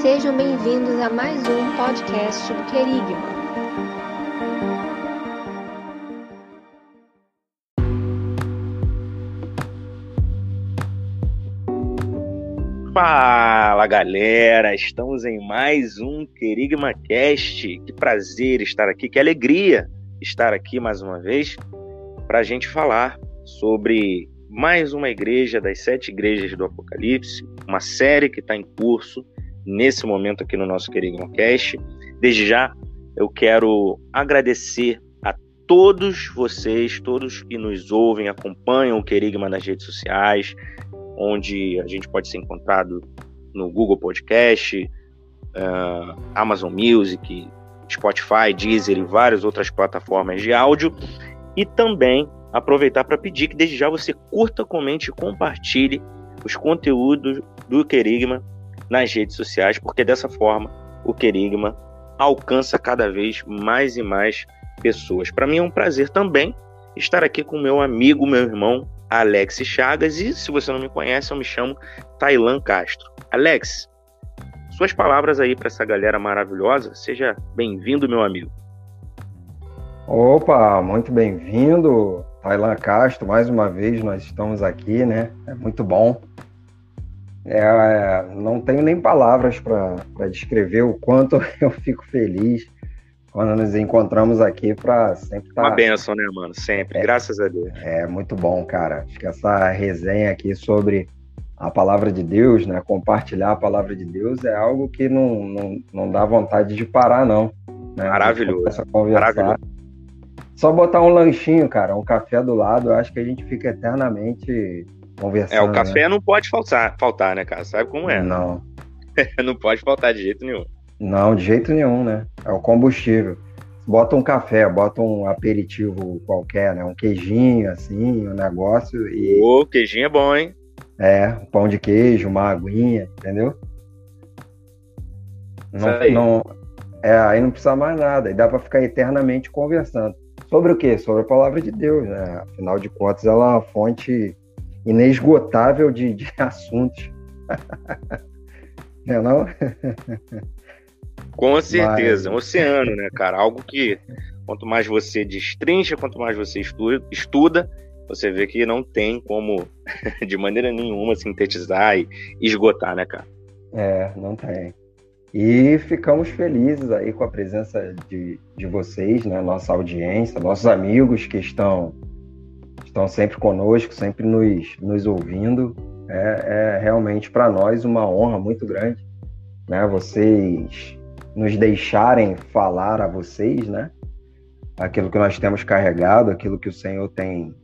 Sejam bem-vindos a mais um podcast do Querigma. Fala galera, estamos em mais um Querigma Cast. Que prazer estar aqui, que alegria estar aqui mais uma vez para a gente falar sobre mais uma igreja das sete igrejas do Apocalipse, uma série que está em curso nesse momento aqui no nosso querido Cast. Desde já, eu quero agradecer a todos vocês, todos que nos ouvem, acompanham o Querigma nas redes sociais, onde a gente pode ser encontrado no Google Podcast, uh, Amazon Music, Spotify, Deezer e várias outras plataformas de áudio. E também aproveitar para pedir que desde já você curta, comente e compartilhe os conteúdos do Querigma nas redes sociais, porque dessa forma o Querigma alcança cada vez mais e mais pessoas. Para mim é um prazer também estar aqui com meu amigo, meu irmão Alex Chagas e se você não me conhece, eu me chamo Tailan Castro. Alex, suas palavras aí para essa galera maravilhosa. Seja bem-vindo, meu amigo. Opa, muito bem-vindo. Tailan Castro, mais uma vez nós estamos aqui, né? É muito bom. É, não tenho nem palavras para descrever o quanto eu fico feliz quando nos encontramos aqui para sempre estar. Tá... Uma benção, né, mano? Sempre, é, graças a Deus. É muito bom, cara. Acho que essa resenha aqui sobre a palavra de Deus, né? Compartilhar a palavra de Deus é algo que não, não, não dá vontade de parar, não. Né? Maravilhoso. Maravilhoso. Só botar um lanchinho, cara, um café do lado, eu acho que a gente fica eternamente conversando. É, o café né? não pode faltar, faltar, né, cara? Sabe como é? Não. não pode faltar de jeito nenhum. Não, de jeito nenhum, né? É o combustível. Bota um café, bota um aperitivo qualquer, né? Um queijinho, assim, um negócio e. Ô, queijinho é bom, hein? É, um pão de queijo, uma aguinha, entendeu? Não, aí. não, é, aí não precisa mais nada, aí dá para ficar eternamente conversando. Sobre o quê? Sobre a palavra de Deus, né? Afinal de contas, ela é uma fonte inesgotável de, de assuntos. não é não? Com certeza, Mas... um oceano, né, cara? Algo que quanto mais você destrincha, quanto mais você estuda, você vê que não tem como, de maneira nenhuma, sintetizar e esgotar, né, cara? É, não tem. E ficamos felizes aí com a presença de, de vocês, né? Nossa audiência, nossos amigos que estão, estão sempre conosco, sempre nos, nos ouvindo. É, é realmente para nós uma honra muito grande, né? Vocês nos deixarem falar a vocês, né? Aquilo que nós temos carregado, aquilo que o Senhor tem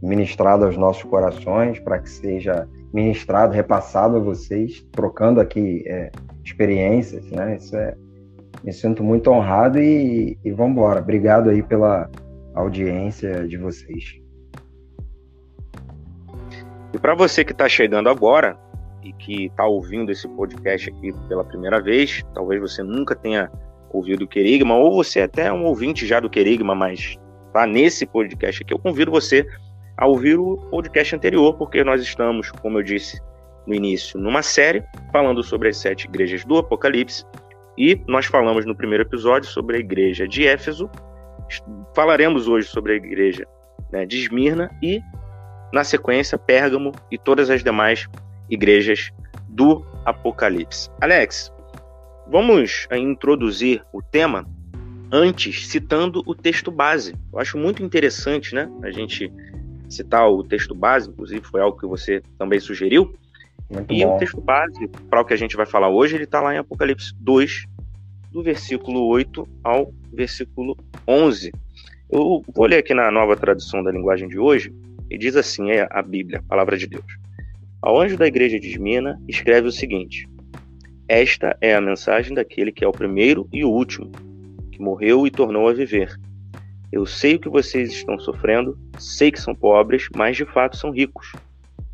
ministrado aos nossos corações, para que seja ministrado, repassado a vocês, trocando aqui é, experiências, né? Isso é, me sinto muito honrado e, e vamos embora. Obrigado aí pela audiência de vocês. E para você que está chegando agora e que está ouvindo esse podcast aqui pela primeira vez, talvez você nunca tenha ouvido o Querigma, ou você até é um ouvinte já do Querigma, mas tá nesse podcast aqui, eu convido você a ouvir o podcast anterior, porque nós estamos, como eu disse no início, numa série falando sobre as sete igrejas do Apocalipse. E nós falamos no primeiro episódio sobre a igreja de Éfeso. Falaremos hoje sobre a igreja né, de Esmirna e, na sequência, Pérgamo e todas as demais igrejas do Apocalipse. Alex, vamos introduzir o tema antes citando o texto base. Eu acho muito interessante, né? A gente citar o texto base, inclusive foi algo que você também sugeriu. Muito e bom. o texto base, para o que a gente vai falar hoje, ele está lá em Apocalipse 2, do versículo 8 ao versículo 11. Eu vou ler aqui na nova tradução da linguagem de hoje, e diz assim: é a Bíblia, a palavra de Deus. Ao anjo da igreja de Esmina, escreve o seguinte: Esta é a mensagem daquele que é o primeiro e o último, que morreu e tornou a viver eu sei o que vocês estão sofrendo, sei que são pobres, mas de fato são ricos.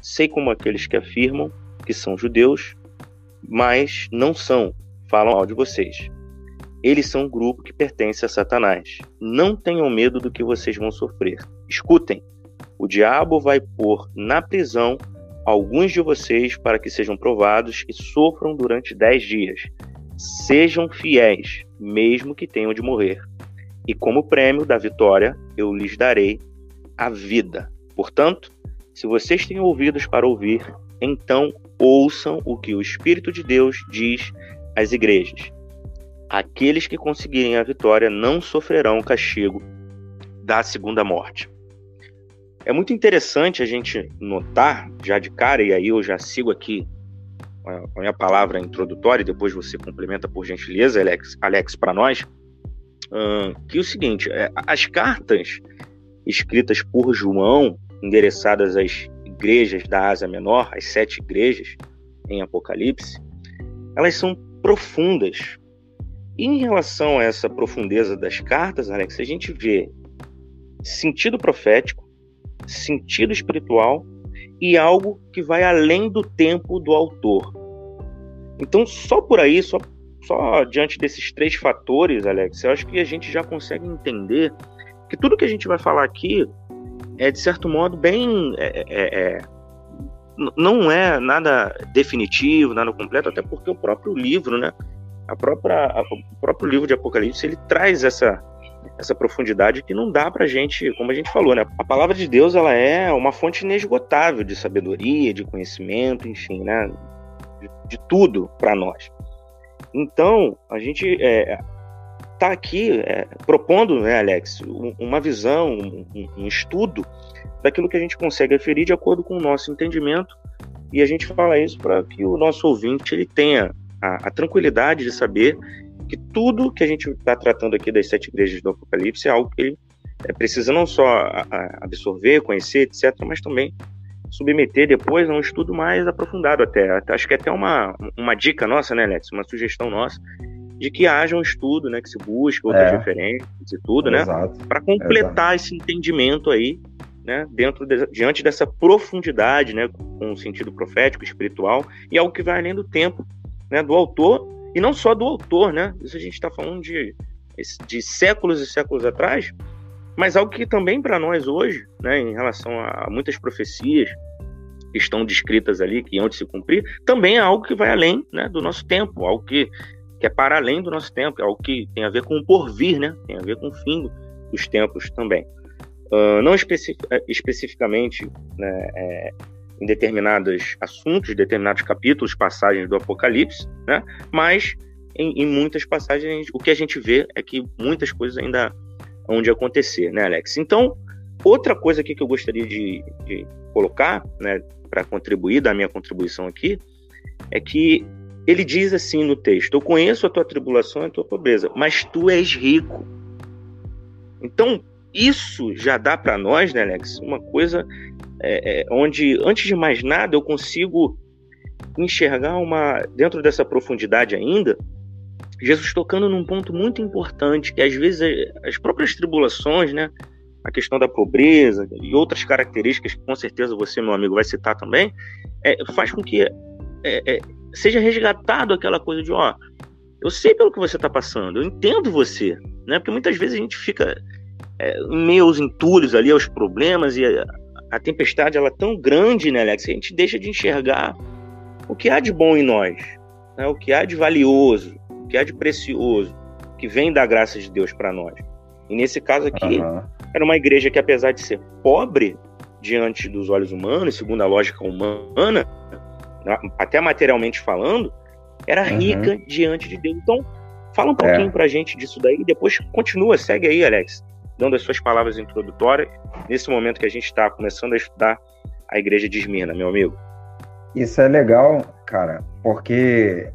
Sei como aqueles que afirmam que são judeus, mas não são, falam mal de vocês. Eles são um grupo que pertence a Satanás. Não tenham medo do que vocês vão sofrer. Escutem: o diabo vai pôr na prisão alguns de vocês para que sejam provados e sofram durante dez dias. Sejam fiéis, mesmo que tenham de morrer. E como prêmio da vitória, eu lhes darei a vida. Portanto, se vocês têm ouvidos para ouvir, então ouçam o que o Espírito de Deus diz às igrejas. Aqueles que conseguirem a vitória não sofrerão o castigo da segunda morte. É muito interessante a gente notar, já de cara, e aí eu já sigo aqui a minha palavra introdutória, e depois você complementa por gentileza, Alex, Alex para nós, que é o seguinte: é, as cartas escritas por João, endereçadas às igrejas da Ásia Menor, as sete igrejas em Apocalipse, elas são profundas. E em relação a essa profundeza das cartas, Alex, a gente vê sentido profético, sentido espiritual e algo que vai além do tempo do autor. Então, só por aí, só, só diante desses três fatores, Alex, eu acho que a gente já consegue entender que tudo que a gente vai falar aqui é, de certo modo, bem. É, é, é, não é nada definitivo, nada completo, até porque o próprio livro, né? A própria, a, o próprio livro de Apocalipse ele traz essa, essa profundidade que não dá para gente, como a gente falou, né? A palavra de Deus ela é uma fonte inesgotável de sabedoria, de conhecimento, enfim, né? De, de tudo para nós. Então a gente é, está aqui é, propondo, né, Alex, uma visão, um, um, estudo daquilo que a gente consegue aferir de acordo com o nosso entendimento e a gente fala isso para que o nosso ouvinte ele tenha a, a, tranquilidade de saber que tudo que a gente está tratando aqui das sete igrejas do Apocalipse é algo que ele é, precisa não só absorver, conhecer, etc., mas também submeter depois a um estudo mais aprofundado até. Acho que é até uma, uma dica nossa, né, Alex? Uma sugestão nossa de que haja um estudo, né, que se busque outras é. referências e tudo, né, para completar Exato. esse entendimento aí, né, dentro de, diante dessa profundidade, né, com o sentido profético, espiritual e algo que vai além do tempo, né, do autor e não só do autor, né, isso a gente está falando de de séculos e séculos atrás, mas algo que também para nós hoje, né, em relação a muitas profecias que estão descritas ali, que hão de se cumprir, também é algo que vai além né, do nosso tempo, algo que que é para além do nosso tempo, é algo que tem a ver com o porvir, né? Tem a ver com o fim dos tempos também. Uh, não especific, é, especificamente né, é, em determinados assuntos, determinados capítulos, passagens do Apocalipse, né? Mas em, em, muitas passagens o que a gente vê é que muitas coisas ainda hão de acontecer, né, Alex? Então, outra coisa aqui que eu gostaria de, de colocar, né, para contribuir, da minha contribuição aqui, é que ele diz assim no texto: Eu conheço a tua tribulação e a tua pobreza, mas tu és rico. Então, isso já dá para nós, né, Alex, uma coisa é, é, onde, antes de mais nada, eu consigo enxergar uma, dentro dessa profundidade ainda, Jesus tocando num ponto muito importante, que às vezes é, as próprias tribulações, né, a questão da pobreza e outras características que com certeza você, meu amigo, vai citar também, é, faz com que é, é, seja resgatado aquela coisa de, ó, eu sei pelo que você está passando, eu entendo você, né? Porque muitas vezes a gente fica é, meio aos entulhos ali, aos problemas, e a, a, tempestade ela é tão grande, né, Alex? A gente deixa de enxergar o que há de bom em nós, né? o que há de valioso, o que há de precioso, que vem da graça de Deus para nós. E nesse caso aqui, uhum. era uma igreja que, apesar de ser pobre diante dos olhos humanos, segundo a lógica humana, até materialmente falando, era uhum. rica diante de Deus. Então, fala um pouquinho é. pra gente disso daí e depois continua, segue aí, Alex, dando as suas palavras introdutórias, nesse momento que a gente está começando a estudar a igreja de Esmirna, meu amigo. Isso é legal, cara, porque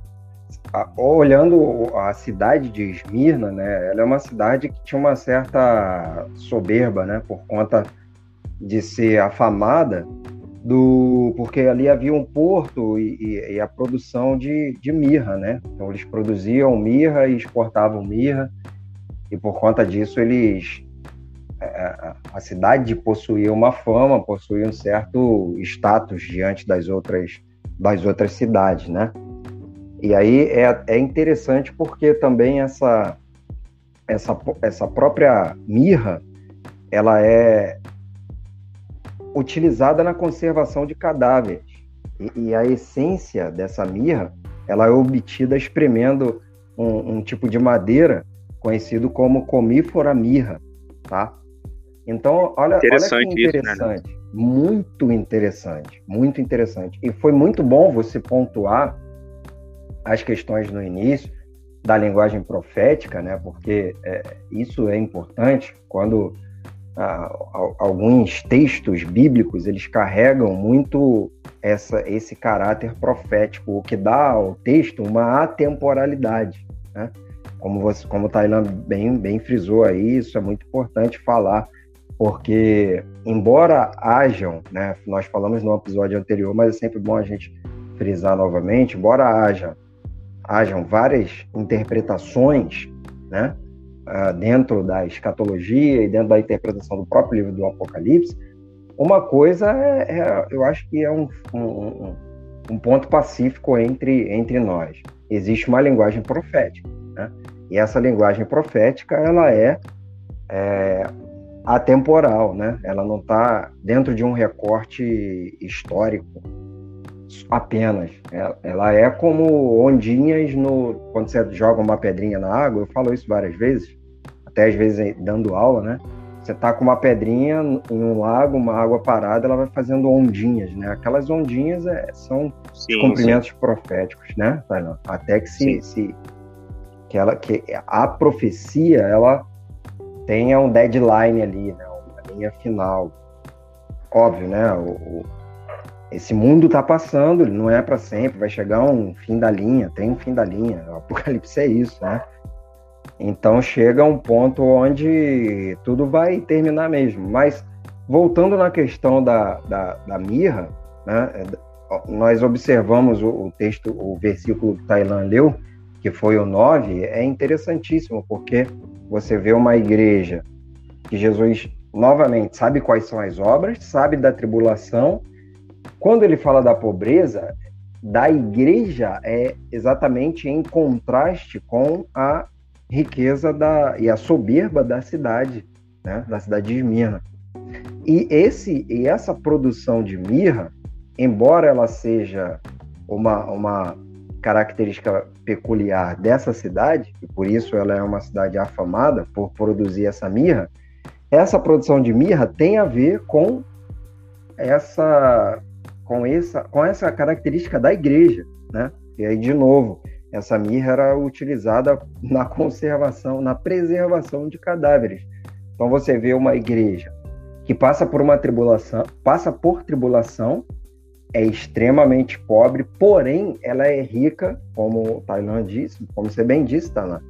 olhando a cidade de Esmirna, né, ela é uma cidade que tinha uma certa soberba, né, por conta de ser afamada do porque ali havia um porto e, e, e, a produção de, de mirra, né? Então eles produziam mirra e exportavam mirra e por conta disso eles a, é, é, a cidade possuía uma fama, possuía um certo status diante das outras das outras cidades, né? E aí é, é interessante porque também essa essa essa própria mirra ela é utilizada na conservação de cadáveres. E, e, a essência dessa mirra, ela é obtida espremendo um, um tipo de madeira conhecido como comífora mirra, tá? Então, olha, interessante olha que interessante. Isso, né? Muito interessante, muito interessante. E foi muito bom você pontuar as questões no início da linguagem profética, né? Porque é, isso é importante quando ah, alguns textos bíblicos eles carregam muito essa, esse caráter profético, o que dá ao texto uma atemporalidade, né? Como você, como o Tailan bem, bem frisou aí, isso é muito importante falar, porque embora hajam, né? Nós falamos no episódio anterior, mas é sempre bom a gente frisar novamente, embora haja hajam várias interpretações, né, uh, dentro da escatologia e dentro da interpretação do próprio livro do Apocalipse, uma coisa é, é eu acho que é um, um, um, ponto pacífico entre, entre nós. Existe uma linguagem profética, né? E essa linguagem profética, ela é, é atemporal, né? Ela não está dentro de um recorte histórico, apenas. Ela é como ondinhas no quando você joga uma pedrinha na água. Eu falo isso várias vezes, até às vezes dando aula, né? Você tá com uma pedrinha em um lago, uma água parada, ela vai fazendo ondinhas, né? Aquelas ondinhas é, são sim, cumprimentos sim. proféticos, né? Até que se, se que ela que a profecia ela tenha um deadline ali, né? Uma linha final. Óbvio, né? O, esse mundo está passando, não é para sempre, vai chegar um fim da linha, tem um fim da linha. O Apocalipse é isso, né? Então chega um ponto onde tudo vai terminar mesmo. Mas voltando na questão da, da, da mirra, né, nós observamos o, o, texto, o versículo que Tailan leu, que foi o 9, é interessantíssimo, porque você vê uma igreja que Jesus, novamente, sabe quais são as obras, sabe da tribulação, quando ele fala da pobreza, da igreja é exatamente em contraste com a riqueza da, e a soberba da cidade, né, da cidade de Esmirna. E, esse, e essa produção de mirra, embora ela seja uma, uma característica peculiar dessa cidade, e por isso ela é uma cidade afamada por produzir essa mirra, essa produção de mirra tem a ver com essa com essa, com essa característica da igreja, né? E aí, de novo, essa mirra era utilizada na conservação, na preservação de cadáveres. Então você vê uma igreja que passa por uma tribulação, passa por tribulação, é extremamente pobre, porém ela é rica, como o Tailan disse, como você bem disse, Tailan,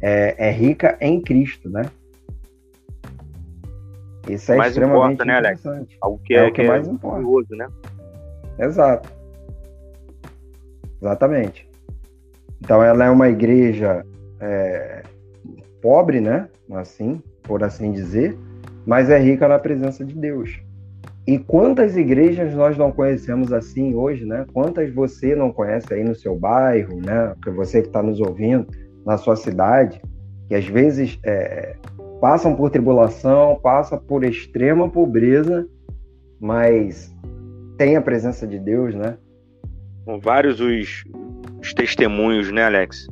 é, é rica em Cristo, né? Isso é mais extremamente importa, né, Alex? Algo que é, é o que, que é mais importa. né? Exato. Exatamente. Então ela é uma igreja é, pobre, né? Assim, por assim dizer, mas é rica na presença de Deus. E quantas igrejas nós não conhecemos assim hoje, né? Quantas você não conhece aí no seu bairro, né? Que você que está nos ouvindo na sua cidade, que às vezes é, passam por tribulação, passam por extrema pobreza, mas tem a presença de Deus, né? São vários os, os testemunhos, né, Alex?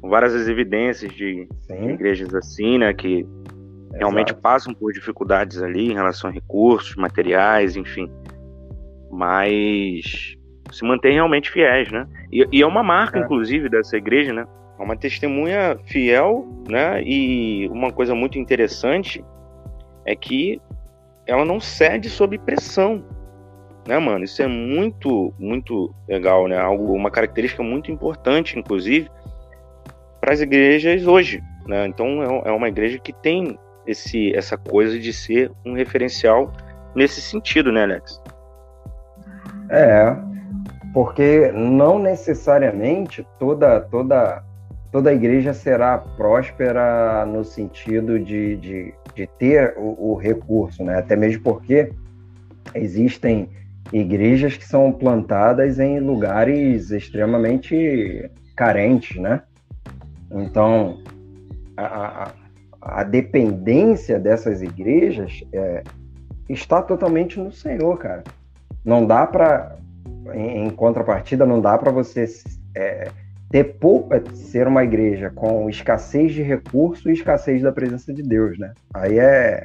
São várias as evidências de, de igrejas assim, né, que Exato. realmente passam por dificuldades ali em relação a recursos, materiais, enfim. Mas se mantém realmente fiéis, né? E, e é uma marca, é. inclusive, dessa igreja, né? É uma testemunha fiel, né? E uma coisa muito interessante é que ela não cede sob pressão né, mano? Isso é muito, muito legal, né? Algo, uma característica muito importante, inclusive, para as igrejas hoje, né? Então é, é uma igreja que tem esse, essa coisa de ser um referencial nesse sentido, né, Alex? É, porque não necessariamente toda toda toda igreja será próspera no sentido de, de, de ter o, o recurso, né? Até mesmo porque existem igrejas que são plantadas em lugares extremamente carentes, né? Então, a, a, a dependência dessas igrejas é, está totalmente no Senhor, cara. Não dá para em, em contrapartida, não dá para você é, ter ser uma igreja com escassez de recurso e escassez da presença de Deus, né? Aí é,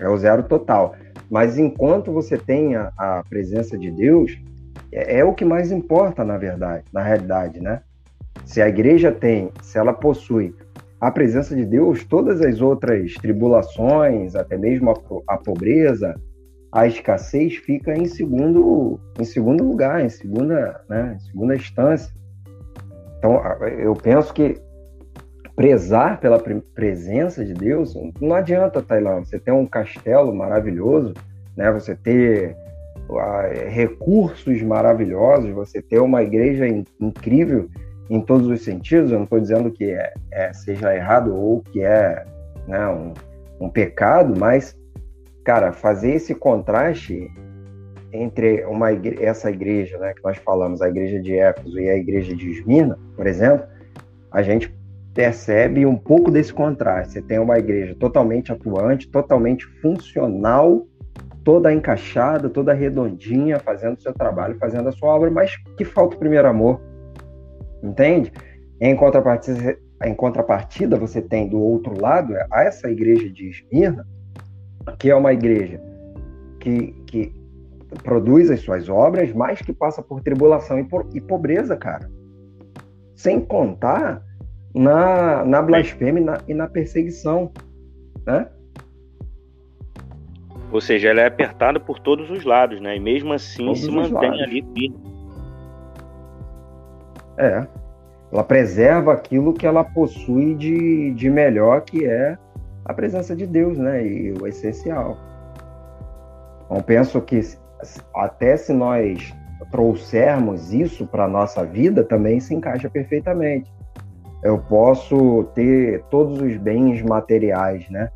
é o zero total. Mas enquanto você tenha a presença de Deus, é, é o que mais importa, na verdade, na realidade, né? Se a igreja tem, se ela possui a presença de Deus, todas as outras tribulações, até mesmo a, a pobreza, a escassez fica em segundo, em segundo lugar, em segunda, né, em segunda instância. Então, eu penso que prezar pela presença de Deus não adianta, Tailã, você ter um castelo maravilhoso, né, você ter uh, recursos maravilhosos, você ter uma igreja in incrível em todos os sentidos. Eu não estou dizendo que é, é, seja errado ou que é né, um, um pecado, mas cara, fazer esse contraste entre uma essa igreja, né, que nós falamos, a igreja de Éfeso e a igreja de Esmina, por exemplo, a gente percebe um pouco desse contraste. Você tem uma igreja totalmente atuante, totalmente funcional, toda encaixada, toda redondinha, fazendo o seu trabalho, fazendo a sua obra, mas que falta o primeiro amor. Entende? Em contrapartida, em contrapartida, você tem do outro lado essa igreja de Esmirna, que é uma igreja que, que produz as suas obras, mas que passa por tribulação e, por, e pobreza, cara. Sem contar na, na blasfêmia e na, e na perseguição, né? Ou seja, ela é apertada por todos os lados, né? E mesmo assim todos se mantém lados. ali firme. É. Ela preserva aquilo que ela possui de, de melhor, que é a presença de Deus, né? E o essencial. Então, penso que até se nós trouxermos isso para a nossa vida, também se encaixa perfeitamente. Eu posso ter todos os bens materiais, né?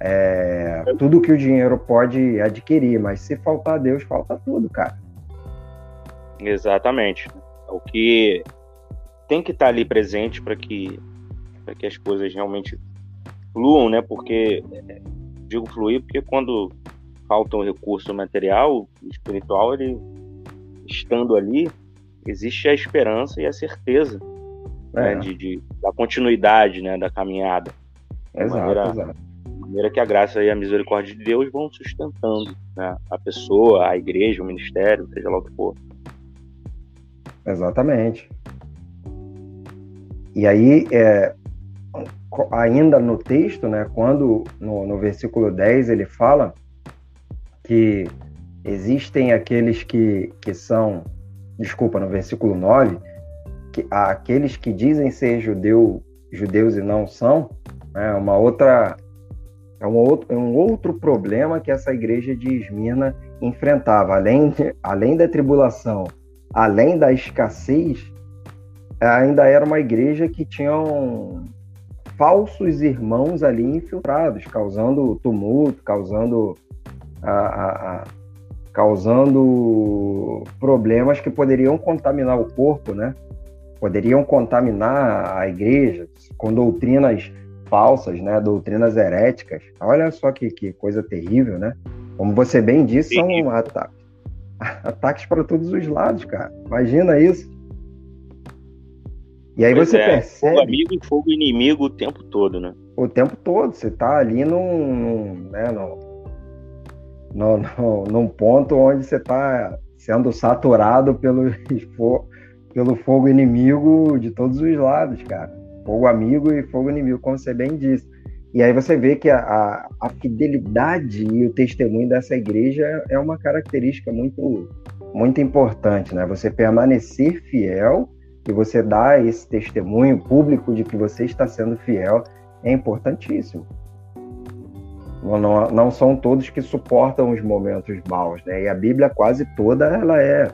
É, tudo que o dinheiro pode adquirir, mas se faltar Deus, falta tudo, cara. Exatamente. O que tem que estar ali presente para que, que as coisas realmente fluam, né? Porque digo fluir porque quando falta um recurso material, espiritual, ele estando ali, existe a esperança e a certeza né? é. né? de, de, da continuidade né? da caminhada. Exato, maneira, exato. maneira que a graça e a misericórdia de Deus vão sustentando né? a pessoa, a igreja, o ministério, seja lá o que for. Exatamente. E aí, é, ainda no texto, né, quando no, no versículo 10 ele fala que existem aqueles que, que são, desculpa, no versículo 9, que, aqueles que dizem ser judeu, judeus e não são, é uma outra é um outro, é um outro problema que essa igreja de Esmirna enfrentava, além, além da tribulação, além da escassez, ainda era uma igreja que tinha um, falsos irmãos ali infiltrados, causando tumulto, causando, a, a, a, causando problemas que poderiam contaminar o corpo, né? Poderiam contaminar a igreja com doutrinas falsas, né? Doutrinas heréticas. Olha só que, que coisa terrível, né? Como você bem disse, são ataques, ataques para todos os lados, cara. Imagina isso. E aí pois você é, percebe. Fogo amigo e fogo inimigo o tempo todo, né? O tempo todo. Você tá ali num. num né, num, num, num ponto onde você tá sendo saturado pelo, pelo fogo inimigo de todos os lados, cara. Fogo amigo e fogo inimigo, como você bem disse. E aí você vê que a, a, a fidelidade e o testemunho dessa igreja é uma característica muito, muito importante, né? Você permanecer fiel que você dá esse testemunho público de que você está sendo fiel é importantíssimo. Não, não, não, são todos que suportam os momentos maus, né? E a Bíblia quase toda ela é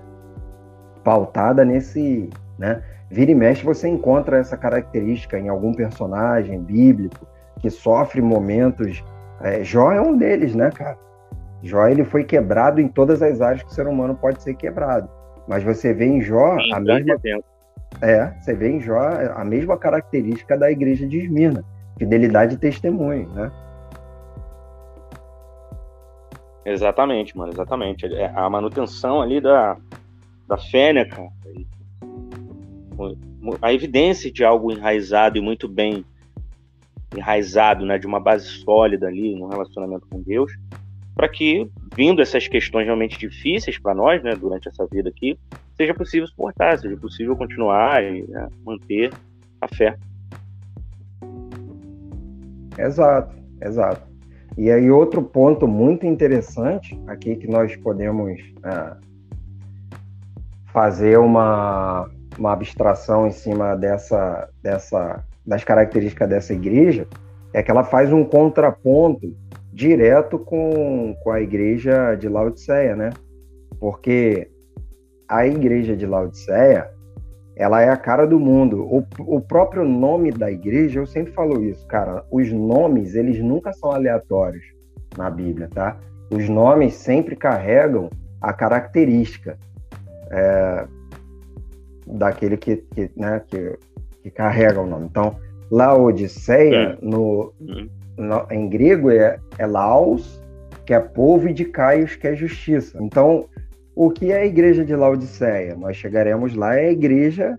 pautada nesse, né? Vira e mexe você encontra essa característica em algum personagem bíblico que sofre momentos. É, Jó é um deles, né, cara? Jó ele foi quebrado em todas as áreas que o ser humano pode ser quebrado. Mas você vê em Jó Sim, a mesma, tempo. É, você vê em Jó a mesma característica da igreja de Esmirna, fidelidade e testemunho, né? Exatamente, mano, exatamente. É, a manutenção ali da, da fé, né, cara? A evidência de algo enraizado e muito bem enraizado, né, de uma base sólida ali no relacionamento com Deus, para que, vindo essas questões realmente difíceis para nós, né, durante essa vida aqui, seja possível suportar, seja possível continuar e né, manter a fé. Exato, exato. E aí outro ponto muito interessante aqui que nós podemos é, fazer uma, uma abstração em cima dessa, dessa das características dessa igreja é que ela faz um contraponto direto com, com a igreja de Laodiceia, né? Porque a igreja de Laodiceia, ela é a cara do mundo. O, o próprio nome da igreja, eu sempre falo isso, cara, os nomes, eles nunca são aleatórios na Bíblia, tá? Os nomes sempre carregam a característica é, daquele que, que, né, que que carrega o nome. Então, Laodiceia, hum. no, hum. no, em grego, é, é Laos, que é povo, e de Caios, que é justiça. Então, o que é a igreja de Laodiceia? Nós chegaremos lá, é a igreja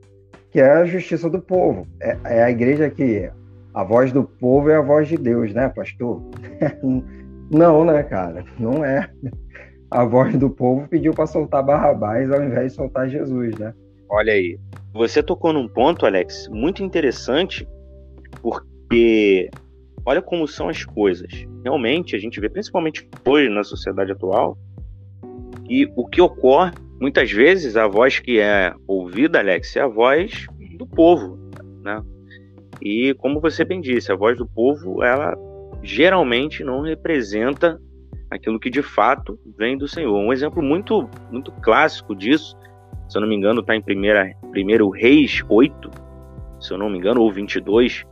que é a justiça do povo. É, é a igreja que a voz do povo é a voz de Deus, né, pastor? Não, né, cara? Não é. A voz do povo pediu para soltar Barrabás ao invés de soltar Jesus, né? Olha aí. Você tocou num ponto, Alex, muito interessante, porque olha como são as coisas. Realmente, a gente vê, principalmente hoje na sociedade atual, e o que ocorre, muitas vezes, a voz que é ouvida, Alex, é a voz do povo, né? E como você bem disse, a voz do povo, ela geralmente não representa aquilo que de fato vem do Senhor. Um exemplo muito, muito clássico disso se eu não me engano, está em primeira, primeiro Reis 8, se eu não me engano, ou 22,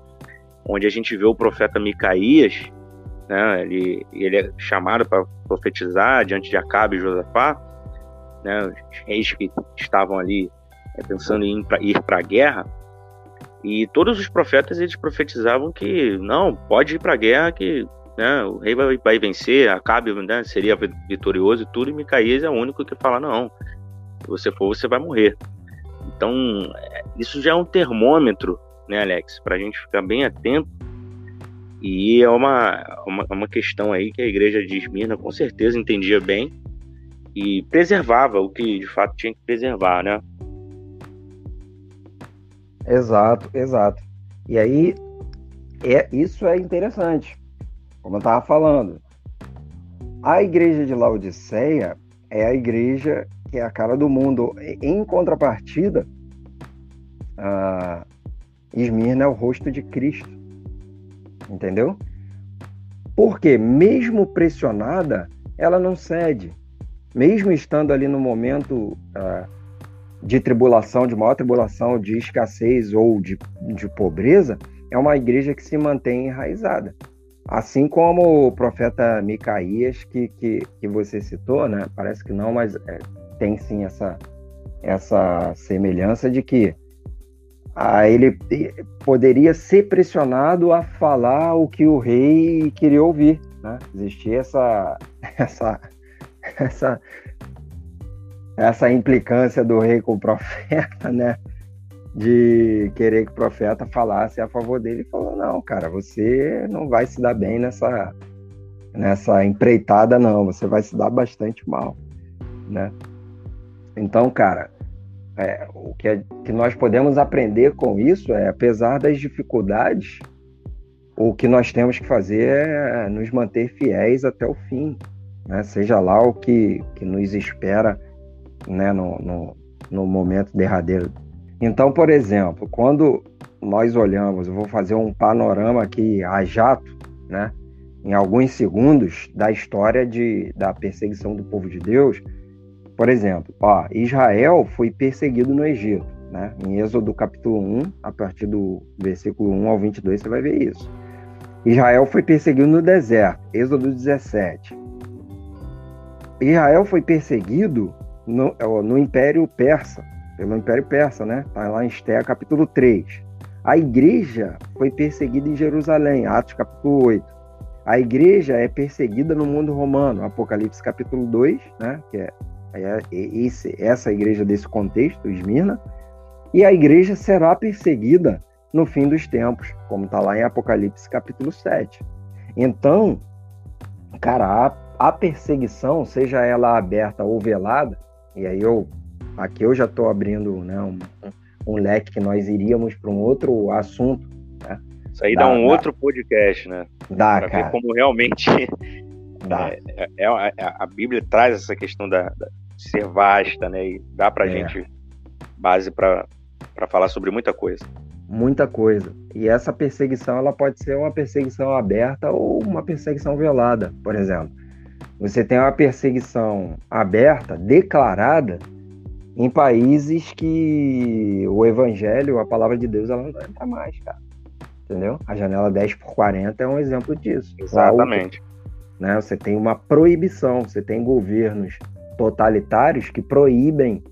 onde a gente vê o profeta Micaías, né, ele, ele é chamado para profetizar diante de Acabe e Josafá, né, os reis que estavam ali é, pensando em ir para a guerra, e todos os profetas eles profetizavam que não, pode ir para a guerra que né, o rei vai, vai vencer, Acabe né, seria vitorioso e tudo, e Micaías é o único que fala não, se você for, você vai morrer. Então, é, isso já é um termômetro, né, Alex, para a gente ficar bem atento. E é uma, uma, uma questão aí que a igreja de Esmirna com certeza entendia bem e preservava o que de fato tinha que preservar, né? Exato, exato. E aí, é, isso é interessante. Como eu estava falando, a igreja de Laodiceia é a igreja que é a cara do mundo. Em contrapartida, a Esmirna é o rosto de Cristo. Entendeu? Porque, mesmo pressionada, ela não cede. Mesmo estando ali no momento uh, de tribulação, de maior tribulação, de escassez ou de, de pobreza, é uma igreja que se mantém enraizada. Assim como o profeta Micaías, que, que, que você citou, né? Parece que não, mas é, tem sim essa, essa semelhança de que ah, ele poderia ser pressionado a falar o que o rei queria ouvir. Né? Existia essa, essa, essa, essa implicância do rei com o profeta, né? de querer que o profeta falasse a favor dele. Ele falou: não, cara, você não vai se dar bem nessa, nessa empreitada, não. Você vai se dar bastante mal, né? Então, cara, é, o que, é, que nós podemos aprender com isso é, apesar das dificuldades, o que nós temos que fazer é nos manter fiéis até o fim, né? seja lá o que, que nos espera né, no, no, no momento derradeiro. Então, por exemplo, quando nós olhamos, eu vou fazer um panorama aqui a jato, né, em alguns segundos da história de, da perseguição do povo de Deus, por exemplo, ó, Israel foi perseguido no Egito. Né? Em Êxodo capítulo 1, a partir do versículo 1 ao 22, você vai ver isso. Israel foi perseguido no deserto, Êxodo 17. Israel foi perseguido no, no Império Persa, pelo Império Persa, né? Está lá em Esté, capítulo 3. A igreja foi perseguida em Jerusalém, Atos capítulo 8. A igreja é perseguida no mundo romano, Apocalipse capítulo 2, né? Que é esse, essa igreja desse contexto, Esmirna, e a igreja será perseguida no fim dos tempos, como está lá em Apocalipse capítulo 7. Então, cara, a, a, perseguição, seja ela aberta ou velada, e aí eu aqui eu já estou abrindo né, um, um, leque que nós iríamos para um outro assunto. Né? Isso aí dá, dá um dá, outro podcast, né? Dá, pra cara. Ver como realmente dá. É, é, é, é, a Bíblia traz essa questão da, da ser vasta, né? E dá para é. gente base para falar sobre muita coisa muita coisa. E essa perseguição ela pode ser uma perseguição aberta ou uma perseguição velada, por exemplo. Você tem uma perseguição aberta, declarada, em países que o evangelho, a palavra de Deus, ela não entra mais, cara. Entendeu? A janela 10 por 40 é um exemplo disso. Exatamente. Né? Você tem uma proibição, você tem governos totalitários que proíbem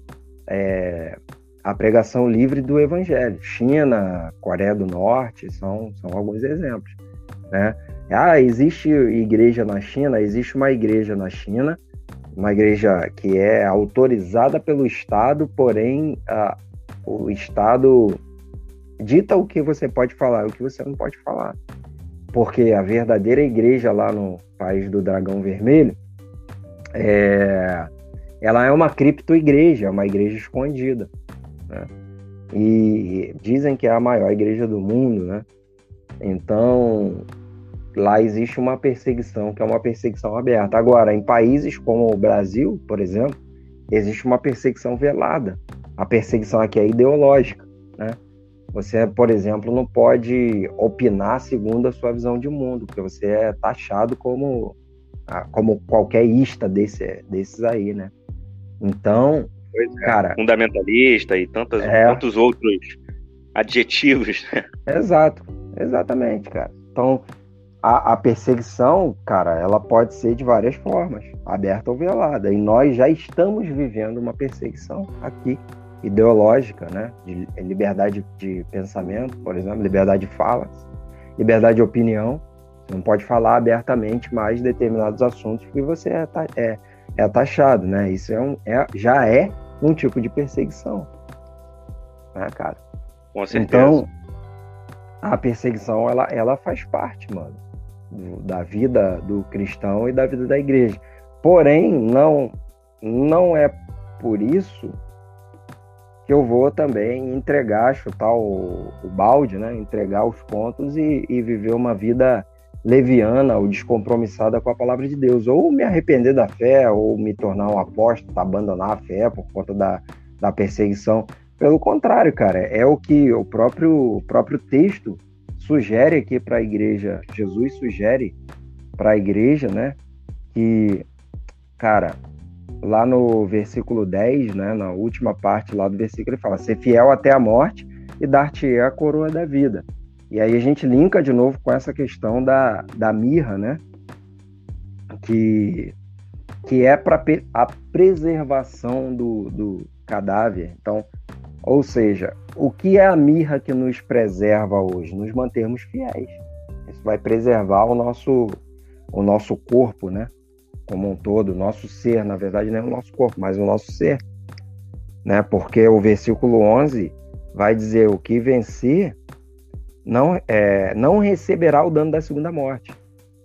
é, a pregação livre do evangelho. China, Coreia do Norte são, são alguns exemplos. Né? Ah, existe igreja na China, existe uma igreja na China, uma igreja que é autorizada pelo Estado, porém a, o Estado dita o que você pode falar e o que você não pode falar. Porque a verdadeira igreja lá no país do Dragão Vermelho, é, ela é uma cripto-igreja, uma igreja escondida. Né? E dizem que é a maior igreja do mundo, né? Então, lá existe uma perseguição, que é uma perseguição aberta. Agora, em países como o Brasil, por exemplo, existe uma perseguição velada. A perseguição aqui é ideológica, né? Você, por exemplo, não pode opinar segundo a sua visão de mundo, porque você é taxado como, ah, como qualquer ista desse, desses aí, né? Então, Pois é, cara, fundamentalista e tantos, é... tantos outros adjetivos. Né? Exato, exatamente, cara. Então, a, a, perseguição, cara, ela pode ser de várias formas, aberta ou velada. E nós já estamos vivendo uma perseguição aqui, ideológica, né? De liberdade de pensamento, por exemplo, liberdade de fala, liberdade de opinião. Você não pode falar abertamente mais determinados assuntos porque você é, é, é taxado, né? Isso é um, é, já é um tipo de perseguição. Né, cara? Com certeza. Então, a perseguição, ela, ela faz parte, mano, do, da vida do cristão e da vida da igreja. Porém, não, não é por isso que eu vou também entregar, chutar o, o balde, né? Entregar os pontos e, e viver uma vida leviana ou descompromissada com a palavra de Deus, ou me arrepender da fé, ou me tornar um apóstolo, abandonar a fé por conta da, da perseguição. Pelo contrário, cara, é o que o próprio, o próprio texto sugere aqui para a igreja, Jesus sugere para a igreja, né, que, cara, lá no versículo 10, né, na última parte lá do versículo, ele fala: ser fiel até a morte e dar-te a coroa da vida. E aí a gente linka de novo com essa questão da, da mirra, né? Que, que é para a preservação do, do cadáver. Então, ou seja, o que é a mirra que nos preserva hoje? Nos mantermos fiéis. Isso vai preservar o nosso, o nosso corpo, né? Como um todo, o nosso ser, na verdade, não é o nosso corpo, mas o nosso ser. Né? Porque o versículo 11 vai dizer: o que vencer não, é, não receberá o dano da segunda morte.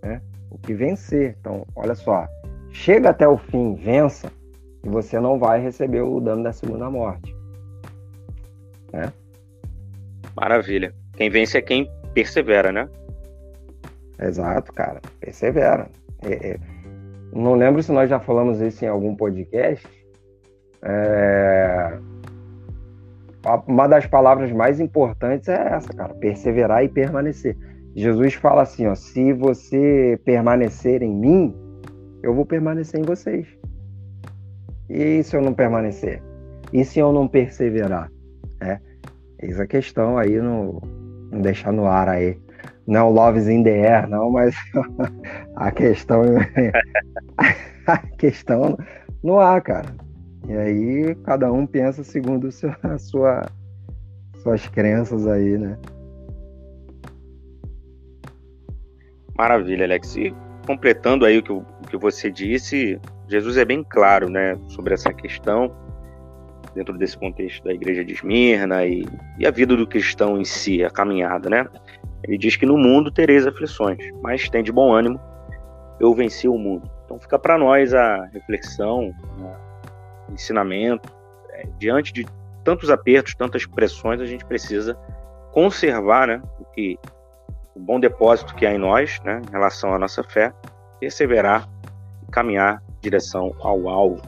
Né? O que vencer. Então, olha só, chega até o fim, vença, e você não vai receber o dano da segunda morte. Né? Maravilha. Quem vence é quem persevera, né? Exato, cara. Persevera. É, é, não lembro se nós já falamos isso em algum podcast. É, uma das palavras mais importantes é essa, cara, perseverar e permanecer. Jesus fala assim, ó, se você permanecer em mim, eu vou permanecer em vocês. E se eu não permanecer? E se eu não perseverar? É, eis a questão aí, no, deixar no ar aí. Não loves in the air, não, mas a questão a questão no ar, cara. E aí cada um pensa segundo a sua, suas crenças aí, né? Maravilha, Alex. E completando aí o que, o que você disse, Jesus é bem claro, né, sobre essa questão dentro desse contexto da igreja de Esmirna e, e a vida do cristão em si, a caminhada, né? Ele diz que no mundo tereis aflições, mas tem de bom ânimo, eu venci o mundo. Então fica para nós a reflexão, né, o ensinamento, é, diante de tantos apertos, tantas pressões, a gente precisa conservar, né, o que o bom depósito que há em nós, né, em relação à nossa fé, perseverar e caminhar em direção ao alvo.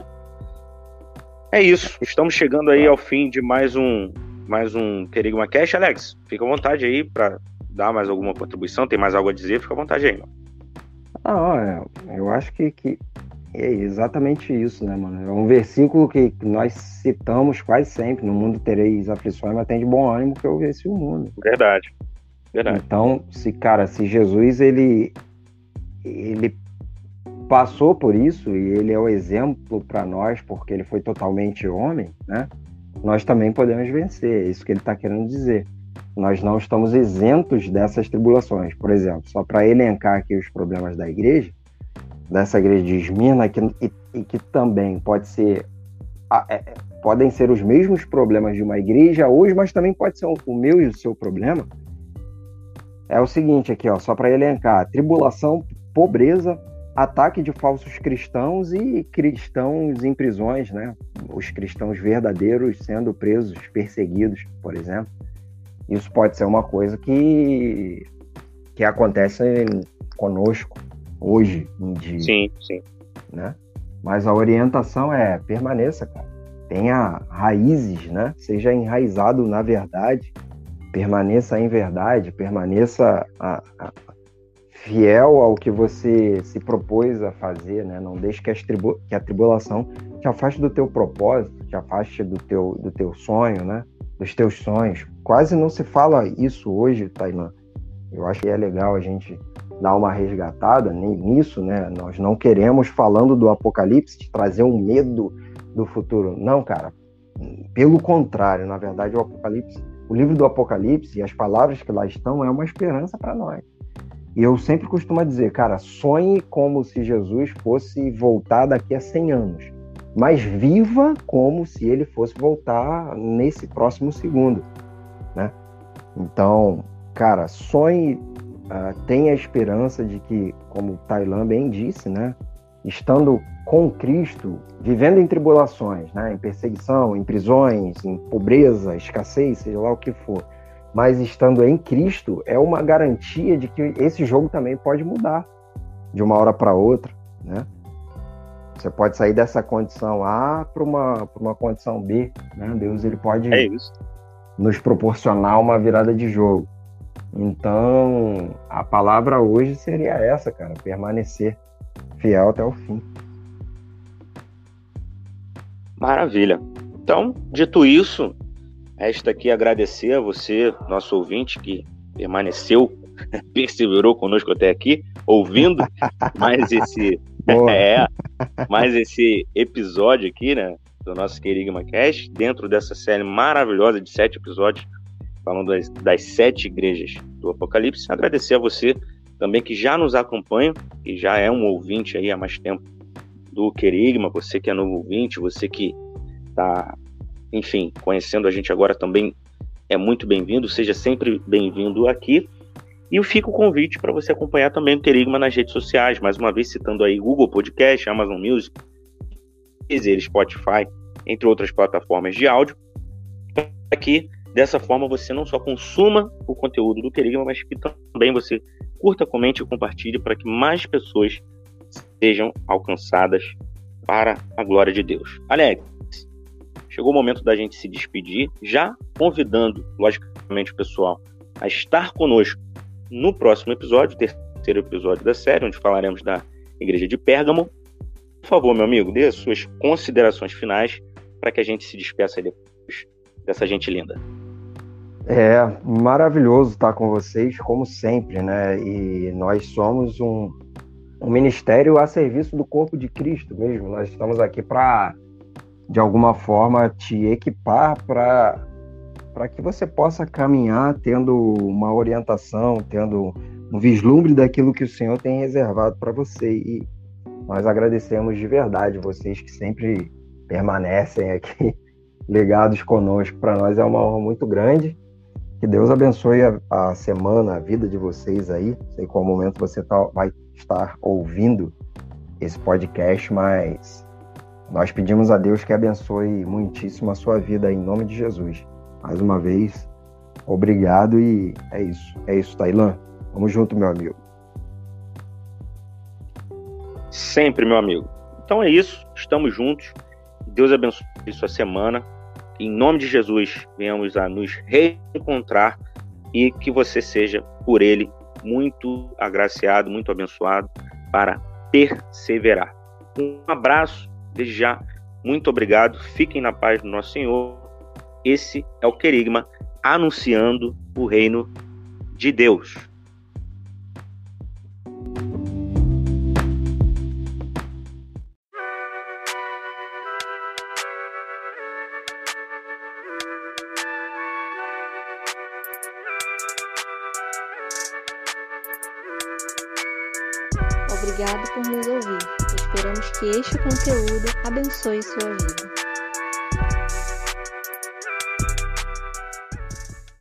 É isso. Estamos chegando aí ao fim de mais um mais um Querigma Cash. Alex, fica à vontade aí para dar mais alguma contribuição. Tem mais algo a dizer? Fica à vontade aí, mano. Ah, eu acho que, que é exatamente isso, né, mano? É um versículo que nós citamos quase sempre. No mundo tereis aflições, mas tem de bom ânimo que eu venci o mundo. Verdade. Verdade. Então, se, cara, se Jesus, ele, ele passou por isso e ele é o exemplo para nós porque ele foi totalmente homem, né? Nós também podemos vencer. É isso que ele está querendo dizer. Nós não estamos isentos dessas tribulações. Por exemplo, só para elencar aqui os problemas da igreja, dessa igreja de Esmirna, que, e, e que também pode ser, é, podem ser os mesmos problemas de uma igreja hoje, mas também pode ser o meu e o seu problema. É o seguinte aqui, ó, só para elencar: tribulação, pobreza, ataque de falsos cristãos e cristãos em prisões, né? Os cristãos verdadeiros sendo presos, perseguidos, por exemplo. Isso pode ser uma coisa que que acontece conosco hoje em dia. Sim, sim. Né? Mas a orientação é permaneça, cara. Tenha raízes, né? Seja enraizado na verdade, permaneça em verdade, permaneça a, a, fiel ao que você se propôs a fazer, né? Não deixe que, que, a tribulação te afaste do teu propósito, te afaste do teu, do teu sonho, né? Dos teus sonhos. Quase não se fala isso hoje, Tailã. Eu acho que é legal a gente dar uma resgatada nisso, né? Nós não queremos, falando do apocalipse, trazer um medo do futuro. Não, cara. Pelo contrário, na verdade, o apocalipse, o livro do apocalipse e as palavras que lá estão é uma esperança para nós. E eu sempre costumo dizer, cara, sonhe como se Jesus fosse voltar daqui a 100 anos, mas viva como se ele fosse voltar nesse próximo segundo, né? Então, cara, sonhe, uh, tenha a esperança de que, como Tailã bem disse, né? Estando com Cristo, vivendo em tribulações, né? Em perseguição, em prisões, em pobreza, escassez, seja lá o que for mas estando em Cristo é uma garantia de que esse jogo também pode mudar de uma hora para outra, né? Você pode sair dessa condição A para uma, uma condição B, né? Deus ele pode é nos proporcionar uma virada de jogo. Então, a palavra hoje seria essa, cara, permanecer fiel até o fim. Maravilha. Então, dito isso, Resta aqui agradecer a você, nosso ouvinte, que permaneceu, perseverou conosco até aqui, ouvindo mais esse, é, mais esse episódio aqui, né? Do nosso Querigma Cast, dentro dessa série maravilhosa de sete episódios, falando das, das sete igrejas do Apocalipse. Agradecer a você também que já nos acompanha, que já é um ouvinte aí há mais tempo do Querigma, você que é novo ouvinte, você que está enfim, conhecendo a gente agora também é muito bem-vindo, seja sempre bem-vindo aqui. E fica o convite para você acompanhar também o Querigma nas redes sociais, mais uma vez citando aí Google Podcast, Amazon Music, Deezer, Spotify, entre outras plataformas de áudio, que dessa forma você não só consuma o conteúdo do Querigma, mas que também você curta, comente e compartilhe para que mais pessoas sejam alcançadas para a glória de Deus. Alex, chegou o momento da gente se despedir, já convidando, logicamente, o pessoal a estar conosco no próximo episódio, terceiro episódio da série, onde falaremos da Igreja de Pérgamo. Por favor, meu amigo, dê as suas considerações finais para que a gente se despeça depois dessa gente linda. É maravilhoso estar com vocês, como sempre, né? E nós somos um, um ministério a serviço do corpo de Cristo mesmo. Nós estamos aqui para de alguma forma te equipar para para que você possa caminhar tendo uma orientação, tendo um vislumbre daquilo que o Senhor tem reservado para você. E, Nós agradecemos de verdade vocês que sempre permanecem aqui ligados conosco. Para nós é uma honra muito grande. Que Deus abençoe a, a semana, a vida de vocês aí. Sei qual momento você tá, vai estar ouvindo esse podcast, mas nós pedimos a Deus que abençoe muitíssimo a sua vida em nome de Jesus. Mais uma vez, obrigado e é isso. É isso, Tailã. Vamos junto, meu amigo. Sempre, meu amigo. Então é isso. Estamos juntos. Deus abençoe sua semana. Em nome de Jesus, venhamos a nos reencontrar e que você seja, por Ele, muito agraciado, muito abençoado para perseverar. Um abraço Desde já, muito obrigado. Fiquem na paz do nosso Senhor. Esse é o Querigma anunciando o reino de Deus. Obrigado por nos ouvir. Esperamos que este conteúdo abençoe sua vida.